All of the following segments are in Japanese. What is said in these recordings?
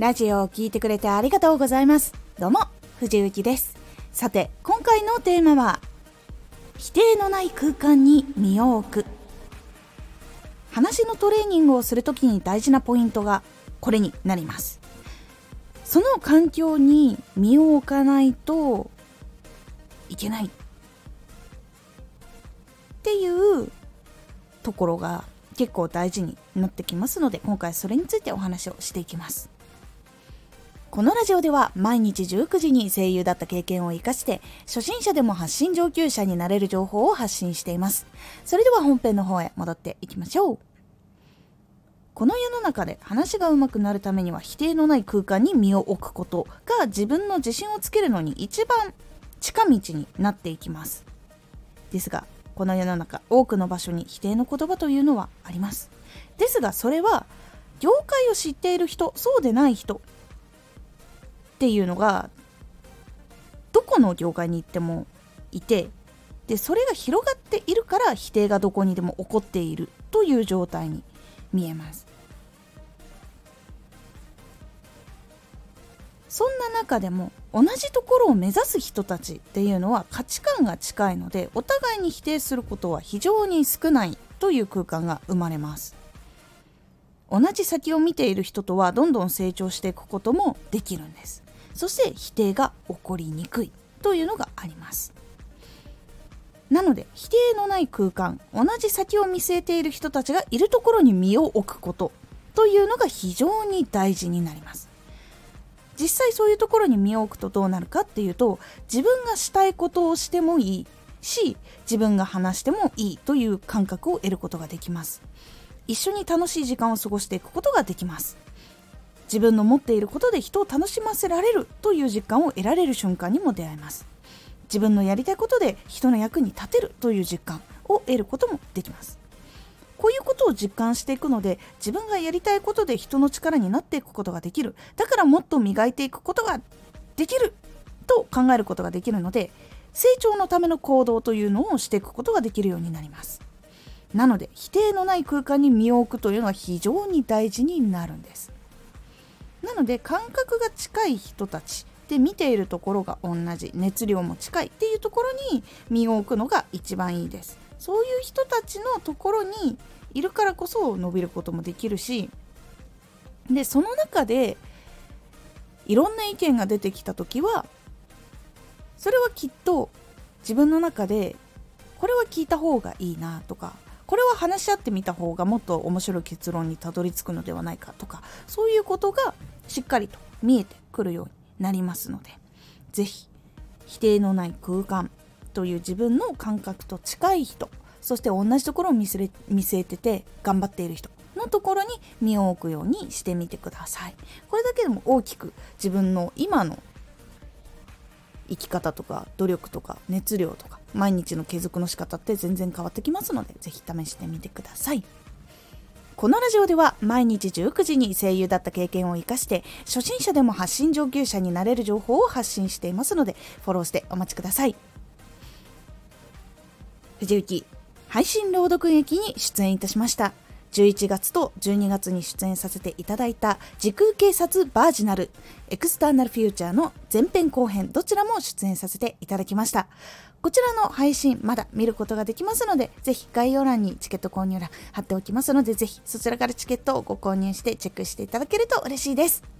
ラジオを聴いてくれてありがとうございます。どうも、藤幸です。さて、今回のテーマは、否定のない空間に身を置く。話のトレーニングをするときに大事なポイントがこれになります。その環境に身を置かないといけないっていうところが結構大事になってきますので今回それについてお話をしていきますこのラジオでは毎日19時に声優だった経験を活かして初心者でも発信上級者になれる情報を発信しています。それでは本編の方へ戻っていきましょう。この世の中で話が上手くなるためには否定のない空間に身を置くことが自分の自信をつけるのに一番近道になっていきます。ですがこの世の中多くの場所に否定の言葉というのはあります。ですがそれは業界を知っている人そうでない人っていうのがどこの業界に行ってもいてでそれが広がっているから否定がどこにでも起こっているという状態に見えます。そんな中でも同じところを目指す人たちっていうのは価値観が近いのでお互いに否定することは非常に少ないという空間が生まれます。同じ先を見ている人とはどんどん成長していくこともできるんです。そして否定が起こりにくいというのがあります。なので否定のない空間同じ先を見据えている人たちがいるところに身を置くことというのが非常に大事になります。実際そういうところに身を置くとどうなるかっていうと自分がしたいことをしてもいいし自分が話してもいいという感覚を得ることができます。一緒に楽しい時間を過ごしていくことができます。自分の持っていることで人を楽しませられるという実感を得られる瞬間にも出会えます。自分のやりたいことで人の役に立てるという実感を得ることもできます。こういうことを実感していくので自分がやりたいことで人の力になっていくことができる。だからもっと磨いていくことができると考えることができるので成長のための行動というのをしていくことができるようになります。なので否定のない空間に身を置くというのは非常に大事になるんです。なので感覚が近い人たちで見ているところが同じ熱量も近いっていうところに身を置くのが一番いいです。そういう人たちのところにいるからこそ伸びることもできるしでその中でいろんな意見が出てきた時はそれはきっと自分の中でこれは聞いた方がいいなとかこれは話し合ってみた方がもっと面白い結論にたどり着くのではないかとかそういうことがしっかりと見えてくるようになりますので是非否定のない空間という自分の感覚と近い人そして同じところを見据えてて頑張っている人のところに身を置くようにしてみてください。これだけでも大きく自分の今の生き方とか努力とか熱量とか毎日の継続の仕方って全然変わってきますので是非試してみてください。このラジオでは毎日19時に声優だった経験を生かして初心者でも発信上級者になれる情報を発信していますのでフォローしてお待ちください。藤幸配信朗読劇に出演いたしました。11月と12月に出演させていただいた時空警察バージナルエクスターナルフューチャーの前編後編どちらも出演させていただきました。こちらの配信まだ見ることができますのでぜひ概要欄にチケット購入欄貼っておきますのでぜひそちらからチケットをご購入してチェックしていただけると嬉しいです。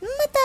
また